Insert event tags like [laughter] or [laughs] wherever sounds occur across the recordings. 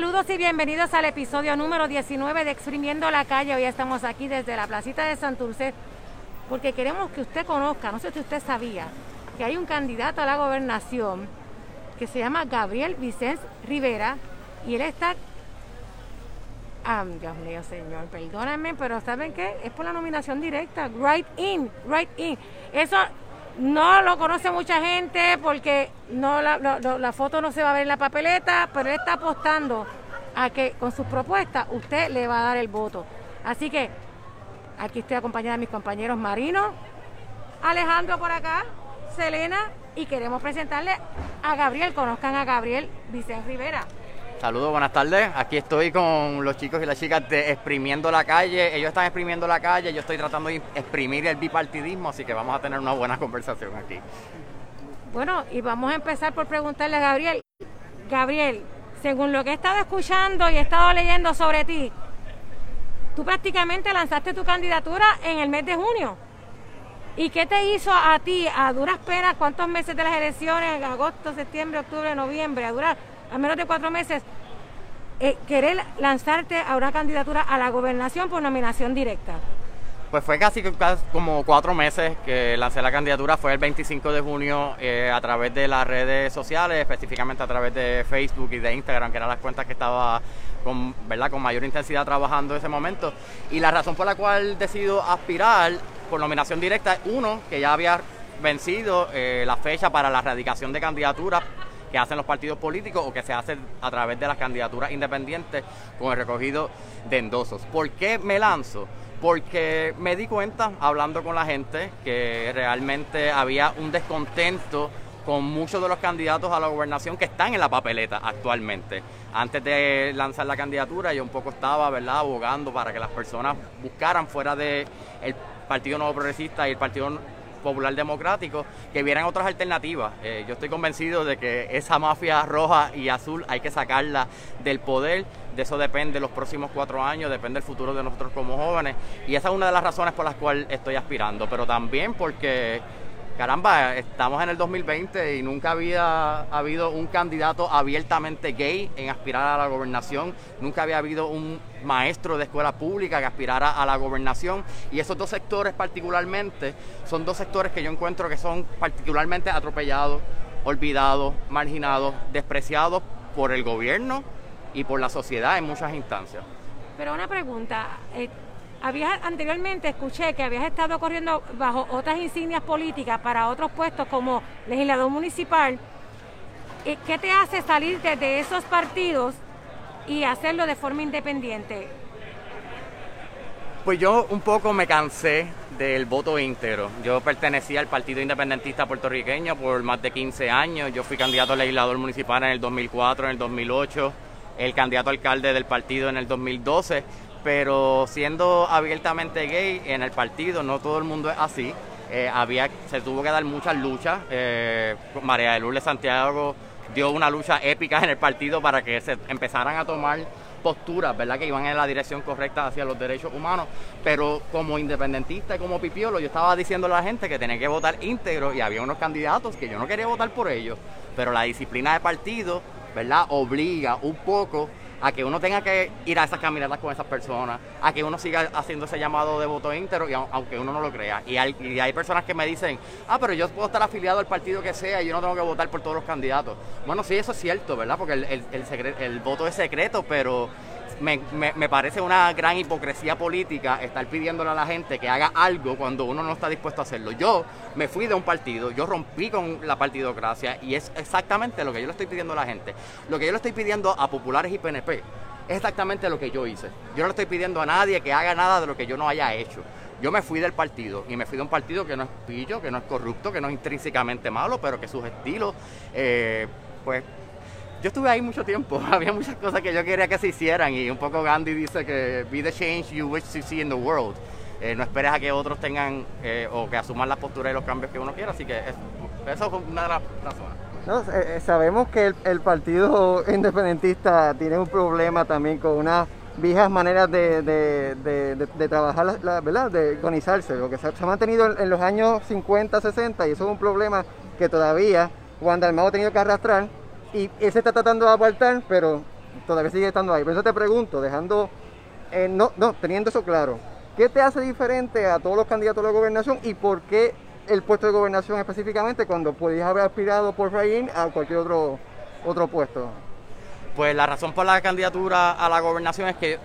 Saludos y bienvenidos al episodio número 19 de Exprimiendo la Calle. Hoy estamos aquí desde la placita de Santurce porque queremos que usted conozca, no sé si usted sabía, que hay un candidato a la gobernación que se llama Gabriel Vicente Rivera y él está... Ah, Dios mío, señor, perdónenme, pero ¿saben qué? Es por la nominación directa, right in, right in. Eso no lo conoce mucha gente porque no la, la, foto no se va a ver en la papeleta, pero él está apostando a que con sus propuestas usted le va a dar el voto. Así que aquí estoy acompañada de mis compañeros Marino, Alejandro por acá, Selena y queremos presentarle a Gabriel. Conozcan a Gabriel Vicente Rivera. Saludos, buenas tardes. Aquí estoy con los chicos y las chicas de Exprimiendo la Calle. Ellos están exprimiendo la calle, yo estoy tratando de exprimir el bipartidismo, así que vamos a tener una buena [laughs] conversación aquí. Bueno, y vamos a empezar por preguntarle a Gabriel. Gabriel, según lo que he estado escuchando y he estado leyendo sobre ti, tú prácticamente lanzaste tu candidatura en el mes de junio. ¿Y qué te hizo a ti, a duras penas, cuántos meses de las elecciones, agosto, septiembre, octubre, noviembre, a durar a menos de cuatro meses, eh, querer lanzarte a una candidatura a la gobernación por nominación directa? Pues fue casi como cuatro meses que lancé la candidatura, fue el 25 de junio eh, a través de las redes sociales, específicamente a través de Facebook y de Instagram, que eran las cuentas que estaba con, ¿verdad? con mayor intensidad trabajando en ese momento. Y la razón por la cual decido aspirar por nominación directa es uno, que ya había vencido eh, la fecha para la erradicación de candidaturas que hacen los partidos políticos o que se hacen a través de las candidaturas independientes con el recogido de endosos. ¿Por qué me lanzo? Porque me di cuenta, hablando con la gente, que realmente había un descontento con muchos de los candidatos a la gobernación que están en la papeleta actualmente. Antes de lanzar la candidatura yo un poco estaba, ¿verdad?, abogando para que las personas buscaran fuera del el Partido Nuevo Progresista y el Partido Popular Democrático, que vieran otras alternativas. Eh, yo estoy convencido de que esa mafia roja y azul hay que sacarla del poder. De eso depende los próximos cuatro años, depende el futuro de nosotros como jóvenes. Y esa es una de las razones por las cuales estoy aspirando, pero también porque caramba, estamos en el 2020 y nunca había habido un candidato abiertamente gay en aspirar a la gobernación, nunca había habido un maestro de escuela pública que aspirara a la gobernación y esos dos sectores particularmente son dos sectores que yo encuentro que son particularmente atropellados, olvidados, marginados, despreciados por el gobierno y por la sociedad en muchas instancias. Pero una pregunta, eh, habías anteriormente escuché que habías estado corriendo bajo otras insignias políticas para otros puestos como legislador municipal. ¿Qué te hace salir de esos partidos y hacerlo de forma independiente? Pues yo un poco me cansé del voto íntegro. Yo pertenecía al Partido Independentista Puertorriqueño por más de 15 años. Yo fui candidato a legislador municipal en el 2004, en el 2008, el candidato alcalde del partido en el 2012 pero siendo abiertamente gay en el partido, no todo el mundo es así. Eh, había, se tuvo que dar muchas luchas. Eh, María de Lourdes Santiago dio una lucha épica en el partido para que se empezaran a tomar posturas, ¿verdad? Que iban en la dirección correcta hacia los derechos humanos. Pero como independentista y como pipiolo, yo estaba diciendo a la gente que tenía que votar íntegro y había unos candidatos que yo no quería votar por ellos. Pero la disciplina de partido, ¿verdad? Obliga un poco a que uno tenga que ir a esas caminatas con esas personas, a que uno siga haciendo ese llamado de voto íntero, y aunque uno no lo crea. Y hay, personas que me dicen, ah, pero yo puedo estar afiliado al partido que sea y yo no tengo que votar por todos los candidatos. Bueno, sí, eso es cierto, ¿verdad? Porque el, el voto es secreto, pero me, me, parece una gran hipocresía política estar pidiéndole a la gente que haga algo cuando uno no está dispuesto a hacerlo. Yo me fui de un partido, yo rompí con la partidocracia y es exactamente lo que yo le estoy pidiendo a la gente. Lo que yo le estoy pidiendo a populares y PNP es exactamente lo que yo hice. Yo no le estoy pidiendo a nadie que haga nada de lo que yo no haya hecho. Yo me fui del partido y me fui de un partido que no es pillo, que no es corrupto, que no es intrínsecamente malo, pero que sus estilos, eh, pues yo estuve ahí mucho tiempo, [laughs] había muchas cosas que yo quería que se hicieran y un poco Gandhi dice que be the change you wish to see in the world. Eh, no esperes a que otros tengan eh, o que asuman las posturas y los cambios que uno quiera, así que eso es una de las razones. Eh, sabemos que el, Partido [laughs] Independentista tiene un problema también con unas viejas maneras de, trabajar, la, ¿verdad? De organizarse, lo que se, ha mantenido en, los años 50, 60 y eso es un problema que todavía Juan Dalmado ha tenido que arrastrar y él se está tratando de apartar, pero todavía sigue estando ahí. Por eso te pregunto, dejando, eh, no, no, teniendo eso claro, ¿qué te hace diferente a todos los candidatos a la gobernación y por qué el puesto de gobernación específicamente cuando podías haber aspirado por Raín a cualquier otro, otro puesto? Pues la razón por la candidatura a la gobernación es que,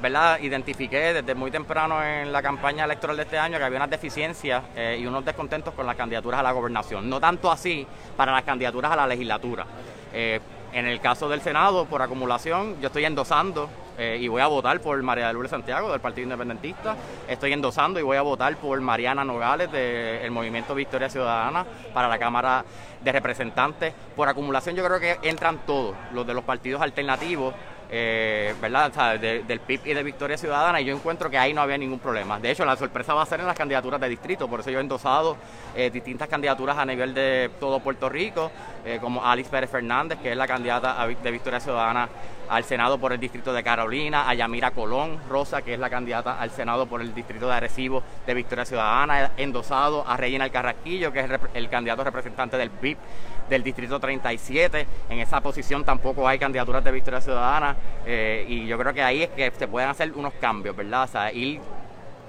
¿verdad? Identifiqué desde muy temprano en la campaña electoral de este año que había unas deficiencias eh, y unos descontentos con las candidaturas a la gobernación. No tanto así para las candidaturas a la legislatura. Eh, en el caso del Senado, por acumulación, yo estoy endosando eh, y voy a votar por María de Lourdes Santiago del Partido Independentista. Estoy endosando y voy a votar por Mariana Nogales del Movimiento Victoria Ciudadana para la Cámara de Representantes. Por acumulación yo creo que entran todos, los de los partidos alternativos, eh, ¿verdad? del PIB y de Victoria Ciudadana, y yo encuentro que ahí no había ningún problema. De hecho, la sorpresa va a ser en las candidaturas de distrito, por eso yo he endosado eh, distintas candidaturas a nivel de todo Puerto Rico, eh, como Alice Pérez Fernández, que es la candidata de Victoria Ciudadana al Senado por el distrito de Carolina, a Yamira Colón Rosa, que es la candidata al Senado por el distrito de Arecibo de Victoria Ciudadana, endosado a Regina Carrasquillo, que es el, candidato representante del PIB del Distrito 37. En esa posición tampoco hay candidaturas de Victoria Ciudadana eh, y yo creo que ahí es que se pueden hacer unos cambios, ¿verdad? O sea, ir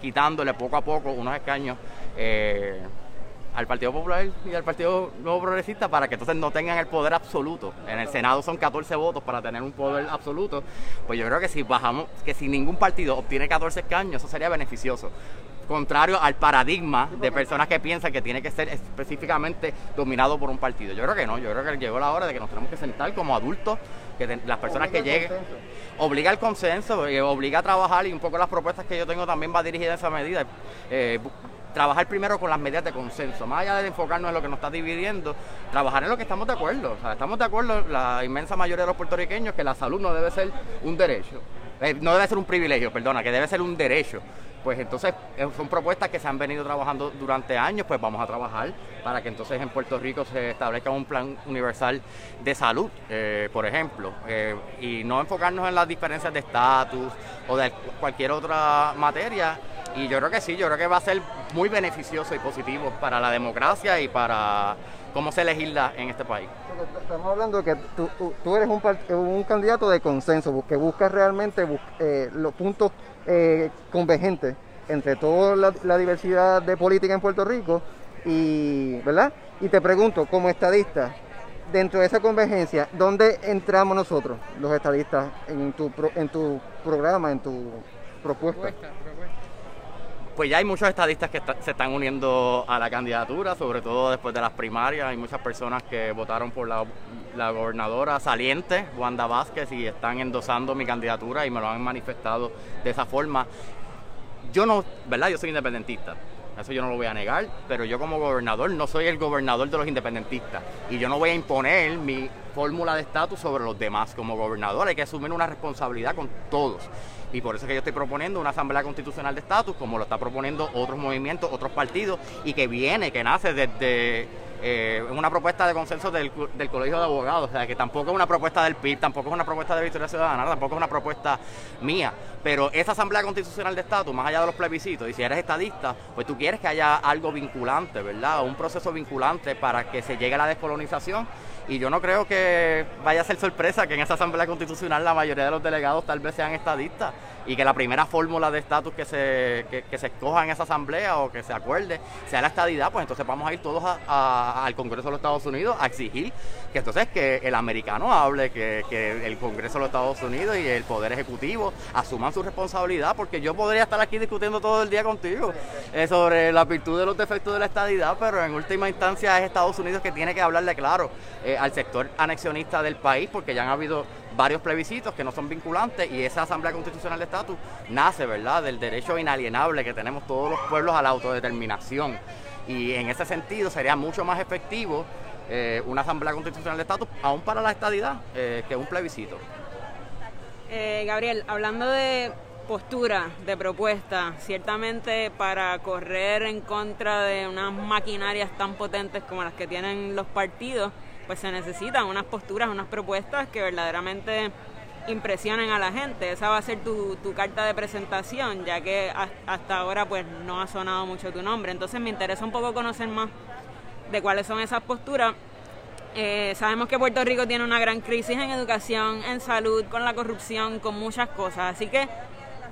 quitándole poco a poco unos escaños. Eh, al Partido Popular y al Partido Nuevo Progresista para que entonces no tengan el poder absoluto. En el Senado son 14 votos para tener un poder absoluto. Pues yo creo que si bajamos, que si ningún partido obtiene 14 escaños, eso sería beneficioso contrario al paradigma de personas que piensan que tiene que ser específicamente dominado por un partido. Yo creo que no, yo creo que llegó la hora de que nos tenemos que sentar como adultos, que las personas que lleguen, obliga al consenso, eh, obliga a trabajar y un poco las propuestas que yo tengo también va dirigida a esa medida. Eh, trabajar primero con las medidas de consenso, más allá de enfocarnos en lo que nos está dividiendo, trabajar en lo que estamos de acuerdo. Estamos de acuerdo, la inmensa mayoría de los puertorriqueños, que la salud no debe ser un derecho, eh, no debe ser un privilegio, perdona, que debe ser un derecho pues entonces eh, son propuestas que se han venido trabajando durante años, pues vamos a trabajar para que entonces en Puerto Rico se establezca un plan universal de salud, eh, por ejemplo, y no enfocarnos en las diferencias de estatus o de cualquier otra materia. Y yo creo que sí, yo creo que va a ser muy beneficioso y positivo para la democracia y para cómo se legisla en este país. Estamos hablando de que tú, eres un, un, candidato de consenso, que buscas realmente los puntos eh, convergente entre toda la, diversidad de política en Puerto Rico y, ¿verdad? Y te pregunto, como estadista, dentro de esa convergencia, ¿dónde entramos nosotros, los estadistas, en tu, en tu programa, en tu propuesta? Pues ya hay muchos estadistas que se están uniendo a la candidatura, sobre todo después de las primarias. Hay muchas personas que votaron por la, la gobernadora saliente, Wanda Vázquez, y están endosando mi candidatura y me lo han manifestado de esa forma. Yo no, ¿verdad? Yo soy independentista. Eso yo no lo voy a negar, pero yo como gobernador no soy el gobernador de los independentistas y yo no voy a imponer mi fórmula de estatus sobre los demás. Como gobernador hay que asumir una responsabilidad con todos. Y por eso es que yo estoy proponiendo una asamblea constitucional de estatus, como lo está proponiendo otros movimientos, otros partidos, y que viene, que nace desde eh, una propuesta de consenso del, Colegio de Abogados, o sea, que tampoco es una propuesta del PIB, tampoco es una propuesta de Victoria Ciudadana, tampoco es una propuesta mía, pero esa Asamblea Constitucional de Estatus, más allá de los plebiscitos, y si eres estadista, pues tú quieres que haya algo vinculante, ¿verdad? Un proceso vinculante para que se llegue a la descolonización y yo no creo que vaya a ser sorpresa que en esa Asamblea Constitucional la mayoría de los delegados tal vez sean estadistas y que la primera fórmula de estatus que se, que, se escoja en esa asamblea o que se acuerde sea la estadidad, pues entonces vamos a ir todos al Congreso de los Estados Unidos a exigir que entonces que el americano hable, que, el Congreso de los Estados Unidos y el Poder Ejecutivo asuman su responsabilidad, porque yo podría estar aquí discutiendo todo el día contigo eh, sobre la virtud de los defectos de la estadidad, pero en última instancia es Estados Unidos que tiene que hablarle claro eh, al sector anexionista del país, porque ya han habido varios plebiscitos que no son vinculantes y esa Asamblea Constitucional de Nace, ¿verdad?, del derecho inalienable que tenemos todos los pueblos a la autodeterminación. Y en ese sentido sería mucho más efectivo eh, una Asamblea Constitucional de Estatus, aún para la estadidad, eh, que un plebiscito. Eh, Gabriel, hablando de postura, de propuesta, ciertamente para correr en contra de unas maquinarias tan potentes como las que tienen los partidos, pues se necesitan unas posturas, unas propuestas que verdaderamente impresionen a la gente. Esa va a ser tu, tu carta de presentación, ya que hasta ahora pues no ha sonado mucho tu nombre. Entonces me interesa un poco conocer más de cuáles son esas posturas Eh, sabemos que Puerto Rico tiene una gran crisis en educación, en salud, con la corrupción, con muchas cosas. Así que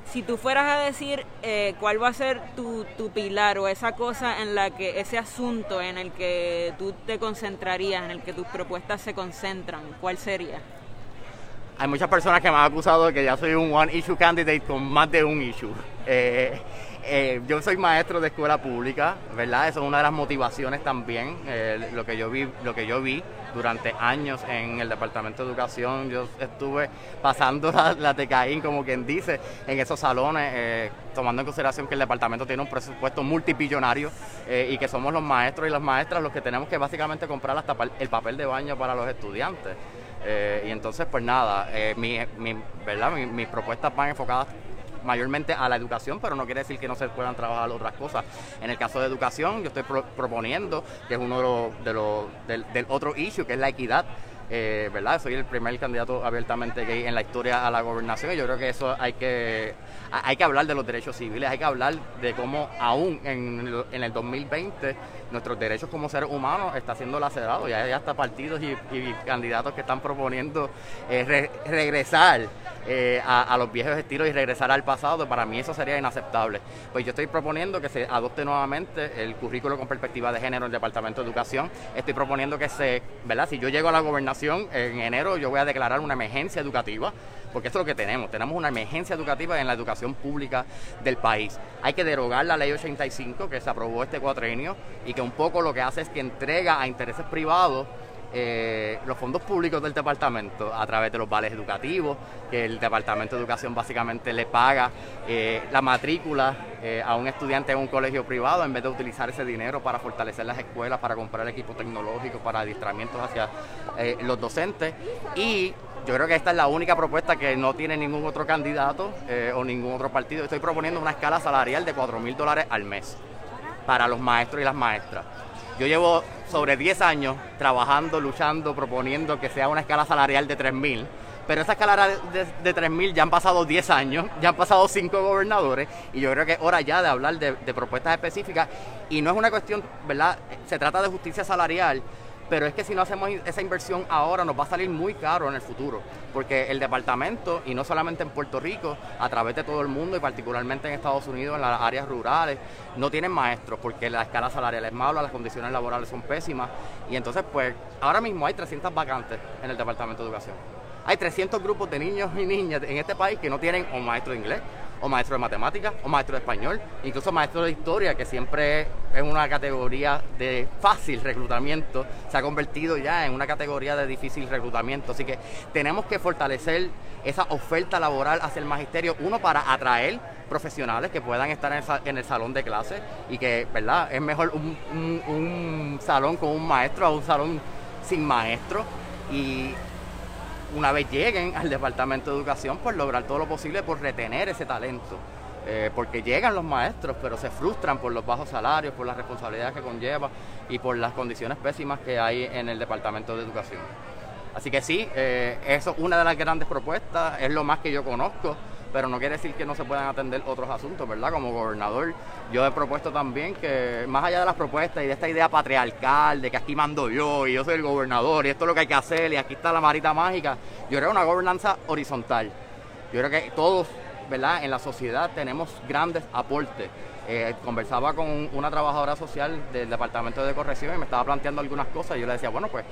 si tú fueras a decir eh, cuál va a ser tu, tu, pilar o esa cosa en la que, ese asunto en el que tú te concentrarías, en el que tus propuestas se concentran, ¿cuál sería? Hay muchas personas que me han acusado de que ya soy un one issue candidate con más de un issue. Eh, eh, yo soy maestro de escuela pública, ¿verdad? Eso es una de las motivaciones también, eh, lo, que yo vi, lo que yo vi durante años en el Departamento de Educación. Yo estuve pasando la, la TECAIN, como quien dice, en esos salones, tomando en consideración que el departamento tiene un presupuesto multibillonario y que somos los maestros y las maestras los que tenemos que básicamente comprar hasta el papel de baño para los estudiantes. Eh, y entonces, pues nada, mi, mi, ¿verdad? mis propuestas van enfocadas mayormente a la educación, pero no quiere decir que no se puedan trabajar otras cosas. En el caso de educación, yo estoy proponiendo, que es uno de los, del, otro issue, que es la equidad. Eh, ¿verdad? Soy el primer candidato abiertamente gay en la historia a la gobernación y yo creo que eso hay que, hay que hablar de los derechos civiles, hay que hablar de cómo aún en, en el 2020 nuestros derechos como seres humanos está siendo lacerado. Ya hay hasta partidos y, candidatos que están proponiendo eh, regresar eh, a, los viejos estilos y regresar al pasado. Para mí eso sería inaceptable. Pues yo estoy proponiendo que se adopte nuevamente el currículo con perspectiva de género en el Departamento de Educación. Estoy proponiendo que se, ¿verdad? Si yo llego a la gobernación en enero, yo voy a declarar una emergencia educativa porque eso es lo que tenemos. Tenemos una emergencia educativa en la educación pública del país. Hay que derogar la ley 85 que se aprobó este cuatrenio y que un poco lo que hace es que entrega a intereses privados eh, los fondos públicos del departamento a través de los vales educativos, que el departamento de educación básicamente le paga eh, la matrícula eh, a un estudiante en un colegio privado en vez de utilizar ese dinero para fortalecer las escuelas, para comprar equipo tecnológico, para adiestramientos hacia los docentes y yo creo que esta es la única propuesta que no tiene ningún otro candidato eh, o ningún otro partido. Estoy proponiendo una escala salarial de 4 mil dólares al mes para los maestros y las maestras. Yo llevo sobre 10 años trabajando, luchando, proponiendo que sea una escala salarial de 3 mil. Pero esa escala de, de 3 mil ya han pasado 10 años, ya han pasado 5 gobernadores y yo creo que es hora ya de hablar de propuestas específicas. Y no es una cuestión, ¿verdad? Se trata de justicia salarial, pero es que si no hacemos esa inversión ahora nos va a salir muy caro en el futuro, porque el departamento, y no solamente en Puerto Rico, a través de todo el mundo y particularmente en Estados Unidos, en las áreas rurales, no tienen maestros porque la escala salarial es mala, las condiciones laborales son pésimas, y entonces pues ahora mismo hay 300 vacantes en el Departamento de Educación. Hay 300 grupos de niños y niñas en este país que no tienen un maestro de inglés, o maestro de matemáticas, o maestro de español, incluso maestro de historia, que siempre es una categoría de fácil reclutamiento, se ha convertido ya en una categoría de difícil reclutamiento. Así que tenemos que fortalecer esa oferta laboral hacia el magisterio, uno para atraer profesionales que puedan estar en el, salón de clase y que, ¿verdad? Es mejor un, un salón con un maestro a un salón sin maestro. Y una vez lleguen al Departamento de Educación, por lograr todo lo posible por retener ese talento. Eh, porque llegan los maestros, pero se frustran por los bajos salarios, por las responsabilidades que conlleva y por las condiciones pésimas que hay en el Departamento de Educación. Así que sí, eh, eso es una de las grandes propuestas, es lo más que yo conozco pero no quiere decir que no se puedan atender otros asuntos, ¿verdad? Como gobernador, yo he propuesto también que, más allá de las propuestas y de esta idea patriarcal, de que aquí mando yo y yo soy el gobernador y esto es lo que hay que hacer y aquí está la marita mágica, yo creo una gobernanza horizontal. Yo creo que todos, ¿verdad? En la sociedad tenemos grandes aportes. Eh, conversaba con una trabajadora social del Departamento de Corrección y me estaba planteando algunas cosas y yo le decía, bueno, pues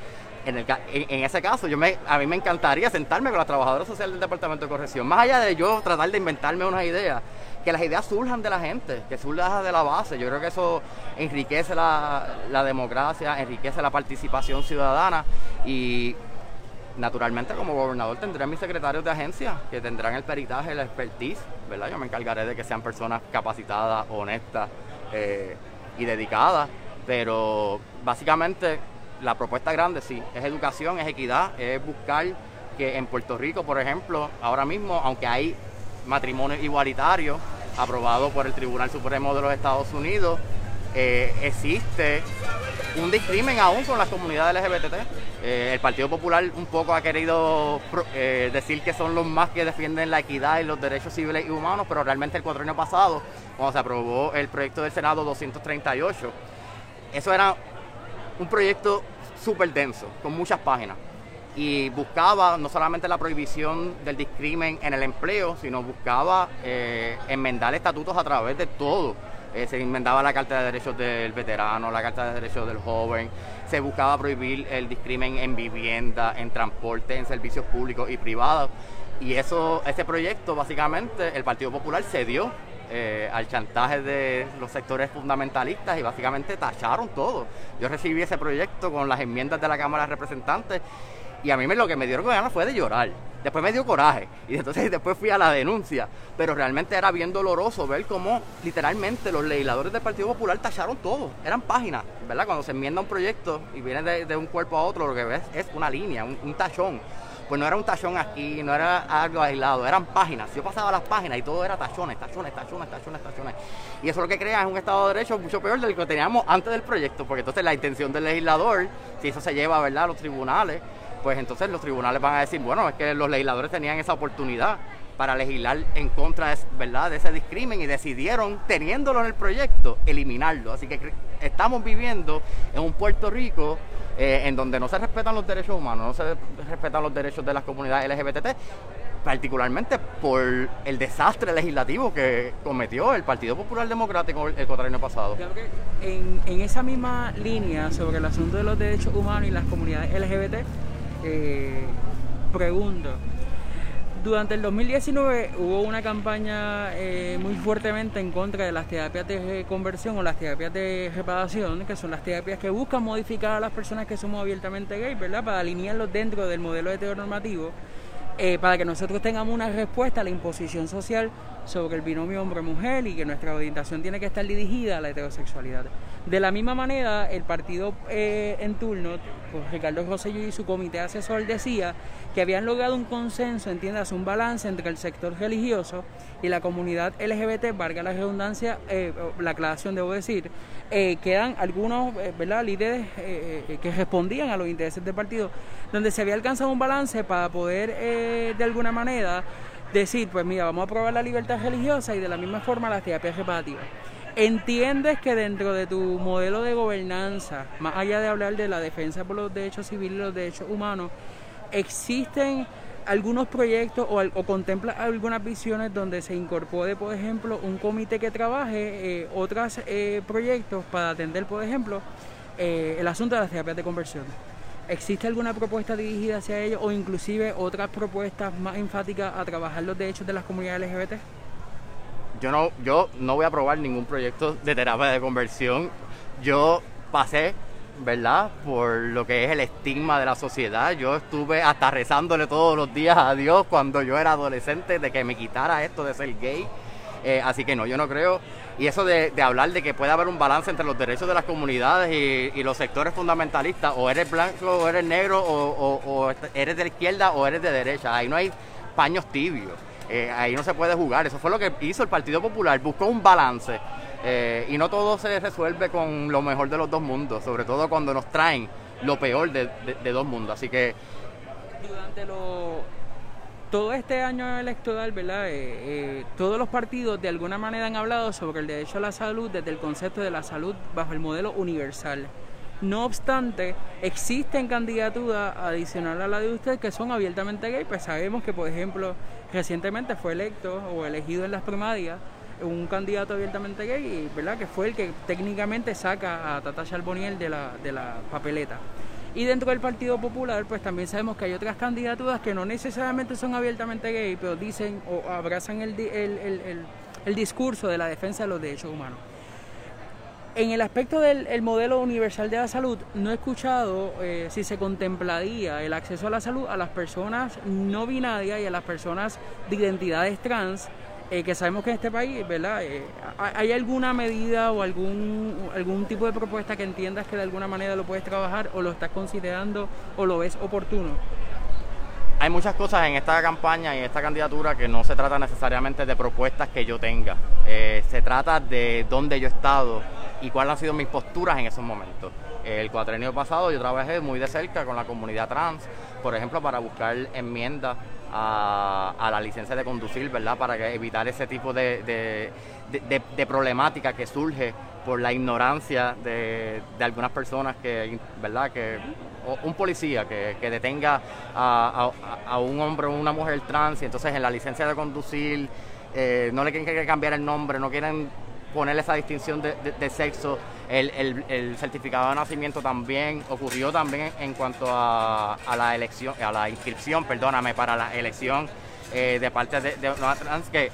en, el, en, ese caso, yo me, a mí me encantaría sentarme con la trabajadora social del Departamento de Corrección, más allá de yo tratar de inventarme unas ideas, que las ideas surjan de la gente, que surjan de la base. Yo creo que eso enriquece la, la democracia, enriquece la participación ciudadana y naturalmente como gobernador tendré mis secretarios de agencia que tendrán el peritaje, la expertise, ¿verdad? Yo me encargaré de que sean personas capacitadas, honestas eh, y dedicadas, pero básicamente la propuesta grande sí, es educación, es equidad, es buscar que en Puerto Rico, por ejemplo, ahora mismo, aunque hay matrimonio igualitario aprobado por el Tribunal Supremo de los Estados Unidos, eh, existe un discrimen aún con las comunidades LGBT. Eh, el Partido Popular un poco ha querido eh, decir que son los más que defienden la equidad y los derechos civiles y humanos, pero realmente el cuatro año pasado, cuando se aprobó el proyecto del Senado 238, eso era un proyecto súper denso, con muchas páginas. Y buscaba no solamente la prohibición del discrimen en el empleo, sino buscaba enmendar estatutos a través de todo. Eh, se enmendaba la Carta de Derechos del Veterano, la Carta de Derechos del Joven, se buscaba prohibir el discrimen en vivienda, en transporte, en servicios públicos y privados. Y eso, ese proyecto, básicamente, el Partido Popular cedió eh, al chantaje de los sectores fundamentalistas y básicamente tacharon todo. Yo recibí ese proyecto con las enmiendas de la Cámara de Representantes y a mí me, lo que me dieron ganas fue de llorar. Después me dio coraje y entonces [laughs] después fui a la denuncia. Pero realmente era bien doloroso ver cómo literalmente los legisladores del Partido Popular tacharon todo. Eran páginas, ¿verdad? Cuando se enmienda un proyecto y viene de, un cuerpo a otro, lo que ves es una línea, un tachón pues no era un tachón aquí, no era algo aislado, eran páginas. Yo pasaba las páginas y todo era tachones, tachones, tachones, tachones, tachones. Y eso lo que crea es un Estado de Derecho mucho peor del que teníamos antes del proyecto, porque entonces la intención del legislador, si eso se lleva ¿verdad? a los tribunales, pues entonces los tribunales van a decir, bueno, es que los legisladores tenían esa oportunidad para legislar en contra ¿verdad? de ese discrimen y decidieron, teniéndolo en el proyecto, eliminarlo. Así que estamos viviendo en un Puerto Rico eh, en donde no se respetan los derechos humanos, no se respetan los derechos de las comunidades LGBT, particularmente por el desastre legislativo que cometió el Partido Popular Democrático el año pasado. En, en, esa misma línea sobre el asunto de los derechos humanos y las comunidades LGBT, eh, pregunto, durante el 2019 hubo una campaña eh, muy fuertemente en contra de las terapias de conversión o las terapias de reparación, que son las terapias que buscan modificar a las personas que somos abiertamente gays, ¿verdad? Para alinearlos dentro del modelo heteronormativo, eh, para que nosotros tengamos una respuesta a la imposición social sobre el binomio hombre-mujer y que nuestra orientación tiene que estar dirigida a la heterosexualidad. De la misma manera, el partido eh, en turno, pues Ricardo Rosselló y su comité asesor decía que habían logrado un consenso, entiendas, un balance entre el sector religioso y la comunidad LGBT, valga la redundancia, eh, la aclaración debo decir, eh, quedan algunos ¿verdad? líderes que respondían a los intereses del partido, donde se había alcanzado un balance para poder de alguna manera decir, pues mira, vamos a aprobar la libertad religiosa y de la misma forma las terapias reparativas. ¿Entiendes que dentro de tu modelo de gobernanza, más allá de hablar de la defensa por los derechos civiles y los derechos humanos, existen algunos proyectos o, o contempla algunas visiones donde se incorpore, por ejemplo, un comité que trabaje eh, otros eh, proyectos para atender, por ejemplo, eh, el asunto de las terapias de conversión? ¿Existe alguna propuesta dirigida hacia ello o inclusive otras propuestas más enfáticas a trabajar los derechos de las comunidades LGBT? Yo no, yo no voy a aprobar ningún proyecto de terapia de conversión. Yo pasé, ¿verdad? Por lo que es el estigma de la sociedad. Yo estuve hasta rezándole todos los días a Dios cuando yo era adolescente de que me quitara esto de ser gay. Eh, así que no, yo no creo y eso de, hablar de que puede haber un balance entre los derechos de las comunidades y, los sectores fundamentalistas, o eres blanco o eres negro, o, eres de la izquierda o eres de derecha. Ahí no hay paños tibios. Eh, ahí no se puede jugar. Eso fue lo que hizo el Partido Popular. Buscó un balance. Eh, y no todo se resuelve con lo mejor de los dos mundos, sobre todo cuando nos traen lo peor de, de dos mundos. Así que... Durante todo este año electoral, ¿verdad? Eh, todos los partidos de alguna manera han hablado sobre el derecho a la salud desde el concepto de la salud bajo el modelo universal. No obstante, existen candidaturas adicionales a la de usted que son abiertamente gay, pues sabemos que, por ejemplo, recientemente fue electo o elegido en las primarias un candidato abiertamente gay, ¿verdad? Que fue el que técnicamente saca a Tata Charboniel de la, de la papeleta. Y dentro del Partido Popular, pues también sabemos que hay otras candidaturas que no necesariamente son abiertamente gay, pero dicen o abrazan el, el, discurso de la defensa de los derechos humanos. En el aspecto del modelo universal de la salud, no he escuchado eh, si se contemplaría el acceso a la salud a las personas no binarias y a las personas de identidades trans eh, que sabemos que en este país, ¿verdad? Eh, ¿Hay alguna medida o algún, algún tipo de propuesta que entiendas que de alguna manera lo puedes trabajar o lo estás considerando o lo ves oportuno? Hay muchas cosas en esta campaña y en esta candidatura que no se trata necesariamente de propuestas que yo tenga. Se trata de dónde yo he estado y cuáles han sido mis posturas en esos momentos. El cuatrenio pasado yo trabajé muy de cerca con la comunidad trans, por ejemplo, para buscar enmiendas a, a la licencia de conducir, ¿verdad? Para evitar ese tipo de, problemática que surge por la ignorancia de, algunas personas que, ¿verdad? Que un policía que, detenga a, un hombre o una mujer trans y entonces en la licencia de conducir eh, no le quieren cambiar el nombre, no quieren ponerle esa distinción de, sexo. El, certificado de nacimiento también ocurrió también en cuanto a, la elección, a la inscripción, perdóname, para la elección eh, de parte de, de trans que,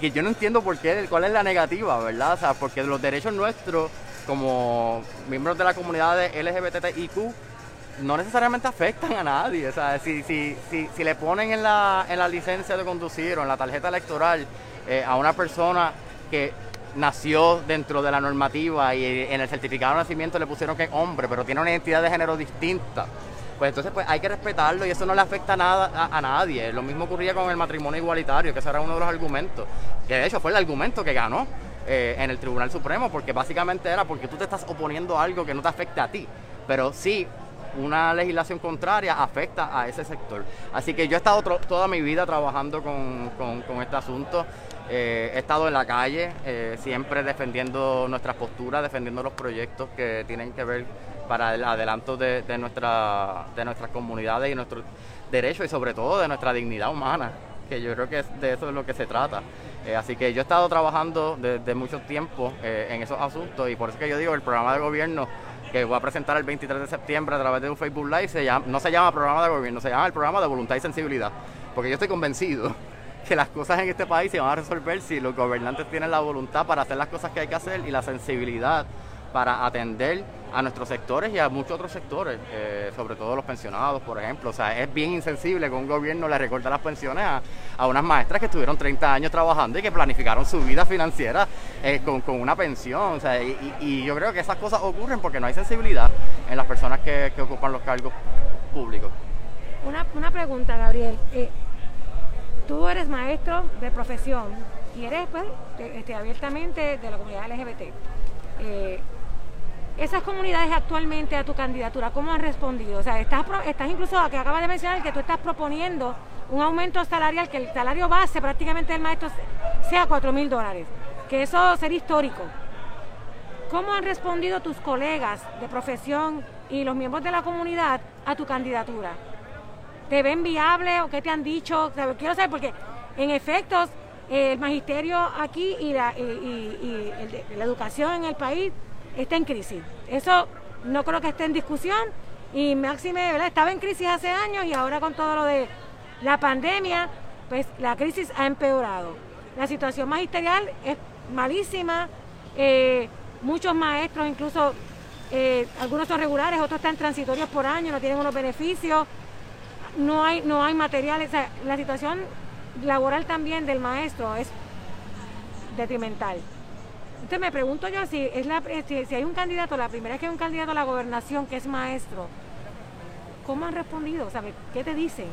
que yo no entiendo por qué, cuál es la negativa, ¿verdad? O sea, porque los derechos nuestros como miembros de la comunidad de LGBTIQ no necesariamente afectan a nadie. O sea, si, si, si, si le ponen en la, en la licencia de conducir o en la tarjeta electoral eh, a una persona que nació dentro de la normativa y en el certificado de nacimiento le pusieron que es hombre, pero tiene una identidad de género distinta. Pues entonces pues hay que respetarlo y eso no le afecta nada a, nadie. Lo mismo ocurría con el matrimonio igualitario, que ese era uno de los argumentos, que de hecho fue el argumento que ganó eh, en el Tribunal Supremo, porque básicamente era porque tú te estás oponiendo a algo que no te afecta a ti. Pero sí, una legislación contraria afecta a ese sector. Así que yo he estado toda mi vida trabajando con, con este asunto. Eh, he estado en la calle, eh, siempre defendiendo nuestras posturas, defendiendo los proyectos que tienen que ver para el adelanto de, nuestra, de nuestras comunidades y nuestros derechos y sobre todo de nuestra dignidad humana, que yo creo que de eso es lo que se trata. Eh, así que yo he estado trabajando desde mucho tiempo en esos asuntos y por eso que yo digo, el programa de gobierno que voy a presentar el 23 de septiembre a través de un Facebook Live se llama, no se llama programa de gobierno, se llama el programa de voluntad y sensibilidad, porque yo estoy convencido que las cosas en este país se van a resolver si los gobernantes tienen la voluntad para hacer las cosas que hay que hacer y la sensibilidad para atender a nuestros sectores y a muchos otros sectores, eh, sobre todo los pensionados, por ejemplo. O sea, es bien insensible que un gobierno le recorte las pensiones a, unas maestras que estuvieron 30 años trabajando y que planificaron su vida financiera eh, con, una pensión. O sea, y, yo creo que esas cosas ocurren porque no hay sensibilidad en las personas que, ocupan los cargos públicos. Una, una pregunta, Gabriel. Eh, tú eres maestro de profesión y eres pues, este, abiertamente de la comunidad LGBT. Eh, esas comunidades actualmente a tu candidatura, ¿cómo han respondido? O sea, estás, estás incluso, que acabas de mencionar, que tú estás proponiendo un aumento salarial, que el salario base prácticamente del maestro sea 4 mil dólares, que eso sería histórico. ¿Cómo han respondido tus colegas de profesión y los miembros de la comunidad a tu candidatura? ¿Te ven viable o qué te han dicho? quiero saber porque en efectos el magisterio aquí y la, educación en el país está en crisis. Eso no creo que esté en discusión y Máxime ¿verdad? estaba en crisis hace años y ahora con todo lo de la pandemia, pues la crisis ha empeorado. La situación magisterial es malísima, eh, muchos maestros incluso, eh, algunos son regulares, otros están transitorios por año, no tienen unos beneficios no hay, no hay materiales, la situación laboral también del maestro es detrimental. Entonces me pregunto yo si, es la, si, hay un candidato, la primera vez que hay un candidato a la gobernación que es maestro, ¿cómo han respondido? ¿Qué te dicen?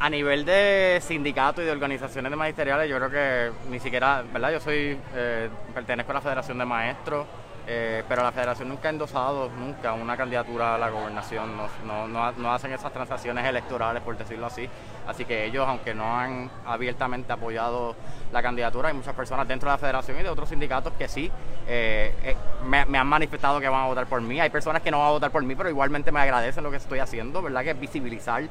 A nivel de sindicatos y de organizaciones de magisteriales, yo creo que ni siquiera, ¿verdad? Yo soy, eh, pertenezco a la Federación de Maestros, eh, pero la federación nunca ha endosado nunca una candidatura a la gobernación, no, no, no, hacen esas transacciones electorales, por decirlo así. Así que ellos, aunque no han abiertamente apoyado la candidatura, hay muchas personas dentro de la federación y de otros sindicatos que sí eh, eh, me, han manifestado que van a votar por mí. Hay personas que no van a votar por mí, pero igualmente me agradecen lo que estoy haciendo, ¿verdad? Que es visibilizar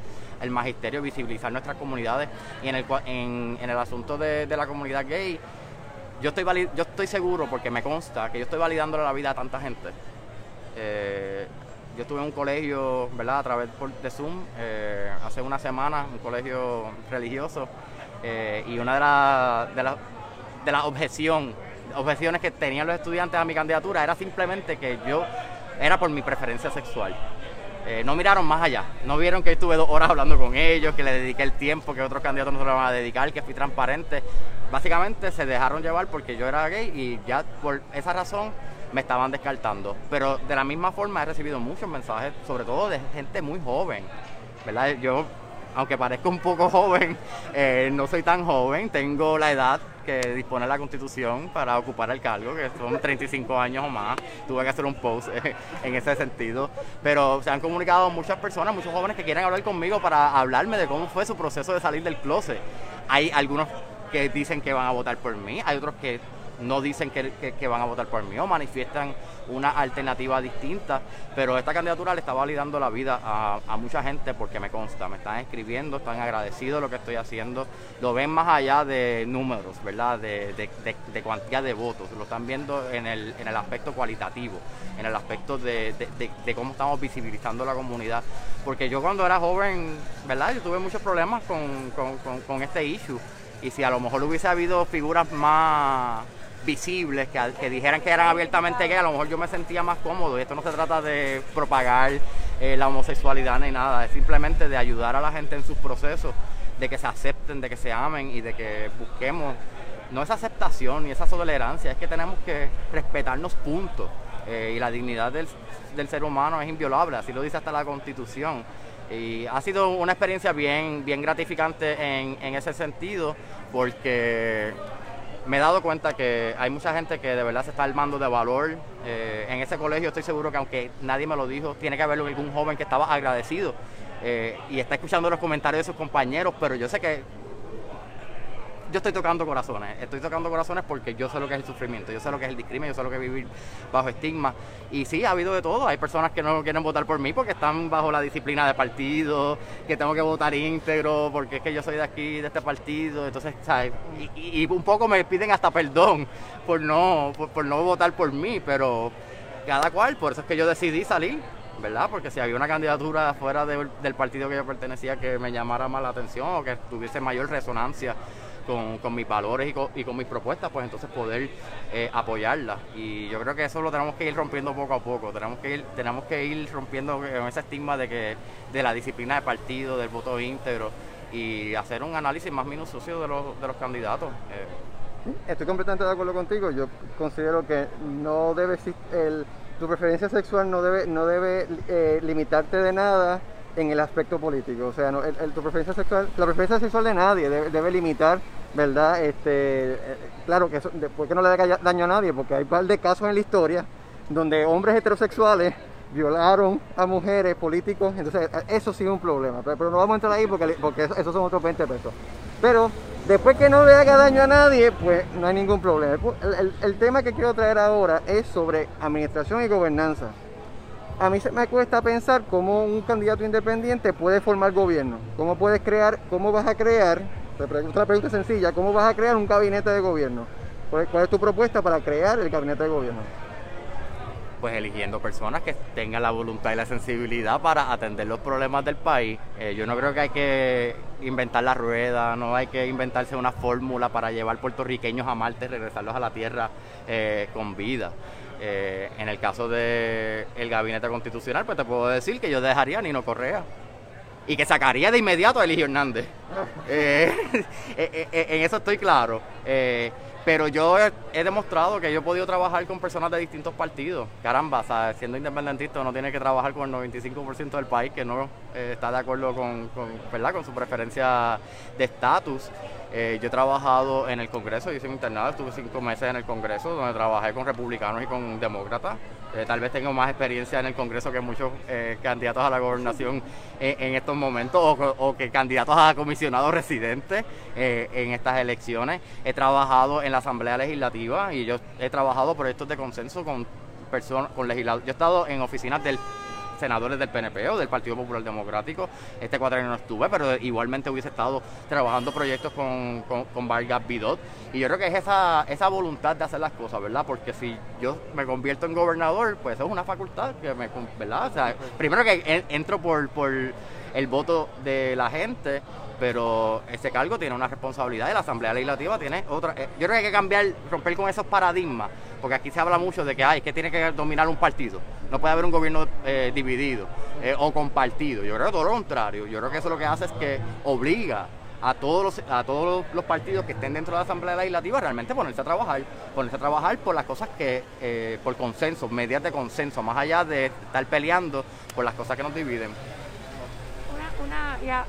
el magisterio, visibilizar nuestras comunidades. Y en el, en, el asunto de la comunidad gay, yo estoy, yo estoy seguro, porque me consta, que yo estoy validando la vida a tanta gente. Eh, yo estuve en un colegio, ¿verdad? A través de Zoom, eh, hace una semana, un colegio religioso, eh, y una de las de la, de la objeción, objeciones que tenían los estudiantes a mi candidatura era simplemente que yo era por mi preferencia sexual. No miraron más allá, no vieron que estuve dos horas hablando con ellos, que le dediqué el tiempo que otros candidatos no se lo van a dedicar, que fui transparente básicamente se dejaron llevar porque yo era gay y ya por esa razón me estaban descartando. Pero de la misma forma he recibido muchos mensajes, sobre todo de gente muy joven, ¿verdad? Yo, aunque parezco un poco joven, [laughs] eh, no soy tan joven, tengo la edad que dispone la constitución para ocupar el cargo, que son 35 años o más. Tuve que hacer un post [laughs] en ese sentido. Pero se han comunicado muchas personas, muchos jóvenes que quieren hablar conmigo para hablarme de cómo fue su proceso de salir del closet. Hay algunos que dicen que van a votar por mí, hay otros que no dicen que, van a votar por mí o manifiestan una alternativa distinta, pero esta candidatura le está validando la vida a, mucha gente porque me consta, me están escribiendo, están agradecidos de lo que estoy haciendo, lo ven más allá de números, ¿verdad? De, de, cantidad de votos, lo están viendo en el, en el aspecto cualitativo, en el aspecto de, cómo estamos visibilizando la comunidad, porque yo cuando era joven, ¿verdad? Yo tuve muchos problemas con, con este issue y si a lo mejor hubiese habido figuras más visibles que, dijeran que eran abiertamente gay, a lo mejor yo me sentía más cómodo. Y esto no se trata de propagar eh, la homosexualidad ni nada, es simplemente de ayudar a la gente en sus procesos, de que se acepten, de que se amen y de que busquemos no esa aceptación ni esa tolerancia, es que tenemos que respetarnos puntos. Eh, y la dignidad del, ser humano es inviolable, así lo dice hasta la Constitución. Y ha sido una experiencia bien, bien gratificante en, en ese sentido, porque me he dado cuenta que hay mucha gente que de verdad se está armando de valor. Eh, en ese colegio estoy seguro que aunque nadie me lo dijo, tiene que haber algún joven que estaba agradecido eh, y está escuchando los comentarios de sus compañeros, pero yo sé que yo estoy tocando corazones, estoy tocando corazones porque yo sé lo que es el sufrimiento, yo sé lo que es el discrimen, yo sé lo que es vivir bajo estigma. Y sí, ha habido de todo, hay personas que no quieren votar por mí porque están bajo la disciplina de partido, que tengo que votar íntegro porque es que yo soy de aquí, de este partido, entonces, ¿sabes? Y, un poco me piden hasta perdón por no, por, no votar por mí, pero cada cual, por eso es que yo decidí salir. ¿verdad? Porque si había una candidatura fuera del partido que yo pertenecía que me llamara más la atención o que tuviese mayor resonancia con, mis valores y con, mis propuestas, pues entonces poder eh, apoyarlas. Y yo creo que eso lo tenemos que ir rompiendo poco a poco. Tenemos que ir, tenemos que ir rompiendo ese estigma de que de la disciplina de partido, del voto íntegro y hacer un análisis más minucioso de los, de los candidatos. Eh. Estoy completamente de acuerdo contigo. Yo considero que no debe el, tu preferencia sexual no debe no debe eh, limitarte de nada en el aspecto político. O sea, no, el, tu preferencia sexual, la preferencia sexual de nadie debe, limitar, ¿verdad? Este, eh, claro que eso, después que no le haga daño a nadie, porque hay un par de casos en la historia donde hombres heterosexuales violaron a mujeres políticos, entonces eh, eso sí es un problema, pero, no vamos a entrar ahí porque, porque esos son otros 20 pesos. Pero después que no le haga daño a nadie, pues no hay ningún problema. el tema que quiero traer ahora es sobre administración y gobernanza a mí se me cuesta pensar cómo un candidato independiente puede formar gobierno. ¿Cómo puedes crear, cómo vas a crear, te pregunto una pregunta sencilla, cómo vas a crear un gabinete de gobierno? ¿Cuál, es tu propuesta para crear el gabinete de gobierno? Pues eligiendo personas que tengan la voluntad y la sensibilidad para atender los problemas del país. Eh, yo no creo que hay que inventar la rueda, no hay que inventarse una fórmula para llevar puertorriqueños a Marte y regresarlos a la Tierra eh, con vida. Eh, en el caso del el gabinete constitucional, pues te puedo decir que yo dejaría a Nino Correa y que sacaría de inmediato a Eligio Hernández. Eh, [laughs] eh, en eso estoy claro. pero yo he, demostrado que yo he podido trabajar con personas de distintos partidos. Caramba, siendo independentista uno tiene que trabajar con el 95% del país que no está de acuerdo con, con, ¿verdad? con su preferencia de estatus. Eh, yo he trabajado en el Congreso, yo soy internado, estuve cinco meses en el Congreso, donde trabajé con republicanos y con demócratas. Eh, tal vez tengo más experiencia en el Congreso que muchos eh, candidatos a la gobernación [laughs] en, estos momentos o, que candidatos a comisionados residentes en estas elecciones. He trabajado en la Asamblea Legislativa y yo he trabajado proyectos de consenso con personas, con legisladores. Yo he estado en oficinas del senadores del PNP o del Partido Popular Democrático. Este cuatro no estuve, pero igualmente hubiese estado trabajando proyectos con, con, Vargas Bidot. Y yo creo que es esa, esa voluntad de hacer las cosas, ¿verdad? Porque si yo me convierto en gobernador, pues es una facultad que me, ¿verdad? O sea, primero que entro por el voto de la gente, pero ese cargo tiene una responsabilidad y la Asamblea Legislativa tiene otra. Eh, yo creo que hay que cambiar, romper con esos paradigmas, porque aquí se habla mucho de que hay que tiene que dominar un partido, no puede haber un gobierno eh, dividido eh, o compartido. Yo creo todo lo contrario, yo creo que eso lo que hace es que obliga a todos los, a todos los partidos que estén dentro de la Asamblea Legislativa realmente ponerse a trabajar, ponerse a trabajar por las cosas que, por consenso, medidas de consenso, más allá de estar peleando por las cosas que nos dividen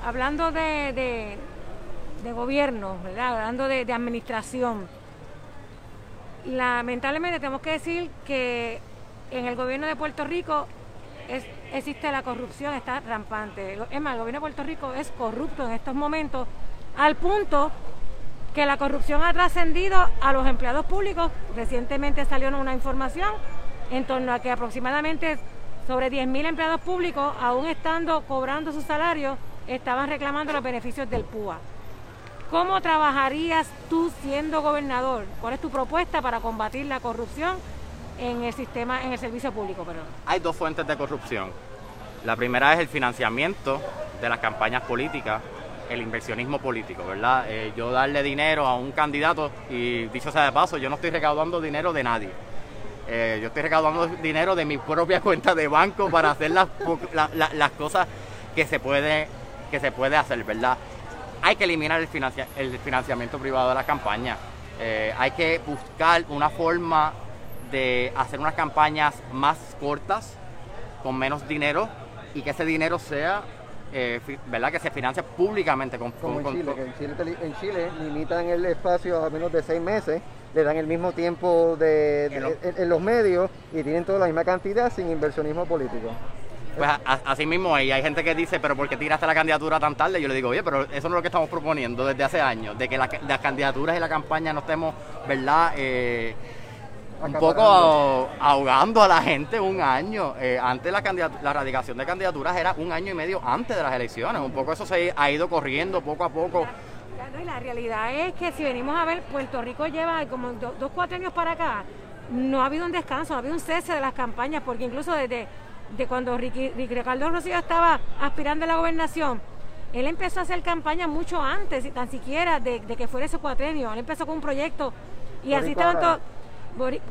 hablando de, de gobierno, ¿verdad? hablando de, administración, lamentablemente tenemos que decir que en el gobierno de Puerto Rico existe la corrupción, está rampante. Es más, el gobierno de Puerto Rico es corrupto en estos momentos, al punto que la corrupción ha trascendido a los empleados públicos. Recientemente salió una información en torno a que aproximadamente sobre 10.000 empleados públicos, aún estando cobrando su salario, estaban reclamando los beneficios del PUA. ¿Cómo trabajarías tú siendo gobernador? ¿Cuál es tu propuesta para combatir la corrupción en el sistema, en el servicio público? Perdón? Hay dos fuentes de corrupción. La primera es el financiamiento de las campañas políticas, el inversionismo político, ¿verdad? Eh, yo darle dinero a un candidato y dicho sea de paso, yo no estoy recaudando dinero de nadie. Eh, yo estoy recaudando dinero de mi propia [laughs] cuenta de banco para hacer las, las cosas que se puede que se puede hacer, ¿verdad? Hay que eliminar el, el financiamiento privado de la campaña. Eh, hay que buscar una forma de hacer unas campañas más cortas, con menos dinero, y que ese dinero sea eh, ¿verdad? que se financia públicamente. Con, Como en, Chile, en, Chile, limitan el espacio a menos de seis meses, le dan el mismo tiempo de, en, los medios y tienen toda la misma cantidad sin inversionismo político. Pues así mismo hay, hay gente que dice, pero ¿por qué tiraste la candidatura tan tarde? Yo le digo, oye, pero eso no es lo que estamos proponiendo desde hace años, de que las candidaturas y la campaña no estemos, ¿verdad? Eh, un poco ahogando a la gente un año. Eh, antes la, la erradicación de candidaturas era un año y medio antes de las elecciones. Un poco eso se ha ido corriendo poco a poco. La, realidad es que si venimos a ver, Puerto Rico lleva como dos, cuatro años para acá, no ha habido un descanso, no ha habido un cese de las campañas, porque incluso desde de cuando Ricky, Ricardo Rocío estaba aspirando a la gobernación, él empezó a hacer campaña mucho antes, tan siquiera de, que fuera ese cuatrenio. Él empezó con un proyecto y así estaban todos.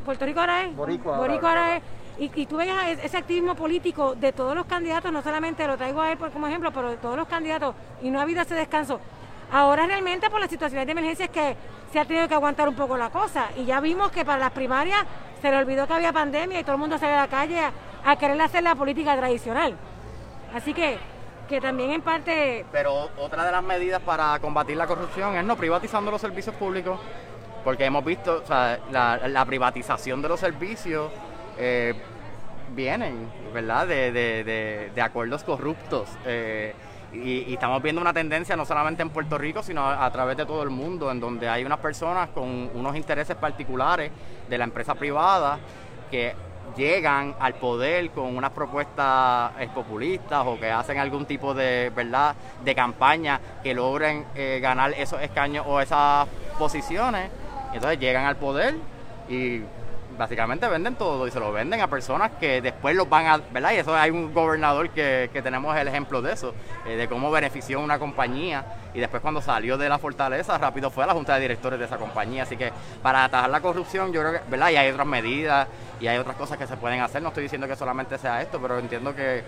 Puerto Rico ahora es. Boricua, ahora, es. Y, y, tú ves ese activismo político de todos los candidatos, no solamente lo traigo a él como ejemplo, pero de todos los candidatos, y no ha habido ese descanso. Ahora realmente por las situaciones de emergencia es que se ha tenido que aguantar un poco la cosa. Y ya vimos que para las primarias se le olvidó que había pandemia y todo el mundo salió a la calle a querer hacer la política tradicional. Así que, que también en parte... Pero otra de las medidas para combatir la corrupción es no privatizando los servicios públicos, porque hemos visto, o sea, la, privatización de los servicios eh, vienen, ¿verdad?, de, de, de, acuerdos corruptos. Eh, y, y, estamos viendo una tendencia no solamente en Puerto Rico, sino a, través de todo el mundo, en donde hay unas personas con unos intereses particulares de la empresa privada que llegan al poder con unas propuestas eh, populistas o que hacen algún tipo de verdad de campaña que logren eh, ganar esos escaños o esas posiciones. Entonces llegan al poder y básicamente venden todo y se lo venden a personas que después los van a, ¿verdad? Y eso hay un gobernador que, que tenemos el ejemplo de eso, eh, de cómo benefició una compañía y después cuando salió de la fortaleza rápido fue a la junta de directores de esa compañía. Así que para atajar la corrupción yo creo que, ¿verdad? Y hay otras medidas y hay otras cosas que se pueden hacer, no estoy diciendo que solamente sea esto, pero entiendo que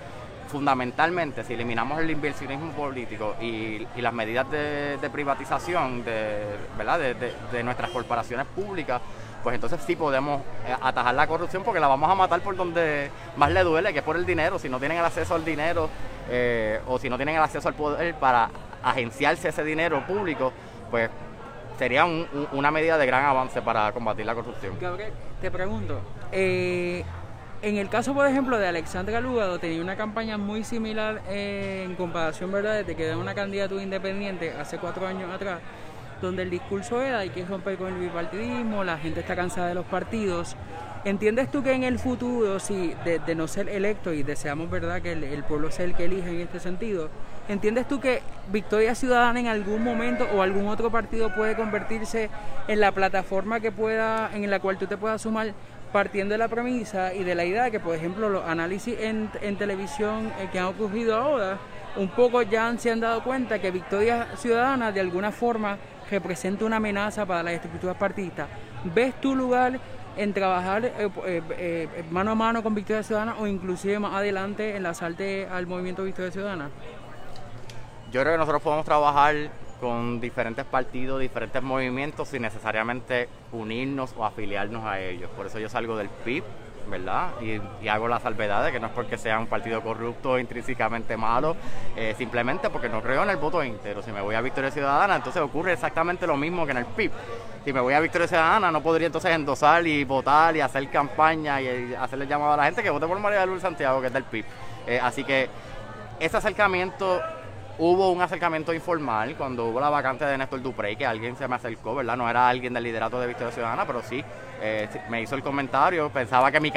fundamentalmente si eliminamos el inversionismo político y, y las medidas de, de privatización de, ¿verdad? de, de, de nuestras corporaciones públicas, pues entonces sí podemos eh, atajar la corrupción porque la vamos a matar por donde más le duele, que es por el dinero. Si no tienen el acceso al dinero eh, o si no tienen el acceso al poder para agenciarse ese dinero público, pues sería un, una medida de gran avance para combatir la corrupción. Gabriel, te pregunto, eh, en el caso, por ejemplo, de Alexandra Lugado, tenía una campaña muy similar eh, en comparación, ¿verdad?, desde que era una candidatura independiente hace cuatro años atrás donde el discurso era hay que romper con el bipartidismo, la gente está cansada de los partidos. ¿Entiendes tú que en el futuro, si de, no ser electo y deseamos verdad que el, pueblo sea el que elige en este sentido, ¿entiendes tú que Victoria Ciudadana en algún momento o algún otro partido puede convertirse en la plataforma que pueda, en la cual tú te puedas sumar partiendo de la premisa y de la idea que, por ejemplo, los análisis en, en televisión eh, que han ocurrido ahora, un poco ya se han dado cuenta que Victoria Ciudadana de alguna forma representa una amenaza para las estructuras partidistas. ¿Ves tu lugar en trabajar eh, eh, eh, mano a mano con Victoria Ciudadana o inclusive más adelante en la salte al movimiento Victoria Ciudadana? Yo creo que nosotros podemos trabajar con diferentes partidos, diferentes movimientos sin necesariamente unirnos o afiliarnos a ellos. Por eso yo salgo del PIB ¿verdad? Y, hago la salvedad de que no es porque sea un partido corrupto intrínsecamente malo, eh, simplemente porque no creo en el voto íntegro. Si me voy a Victoria Ciudadana, entonces ocurre exactamente lo mismo que en el PIB. Si me voy a Victoria Ciudadana, no podría entonces endosar y votar y hacer campaña y, y hacerle llamado a la gente que vote por María Luz Santiago, que es del PIB. Eh, así que ese acercamiento Hubo un acercamiento informal cuando hubo la vacante de Néstor Duprey, que alguien se me acercó, ¿verdad? No era alguien del liderato de Victoria Ciudadana, pero sí, eh, sí, me hizo el comentario. Pensaba que mi,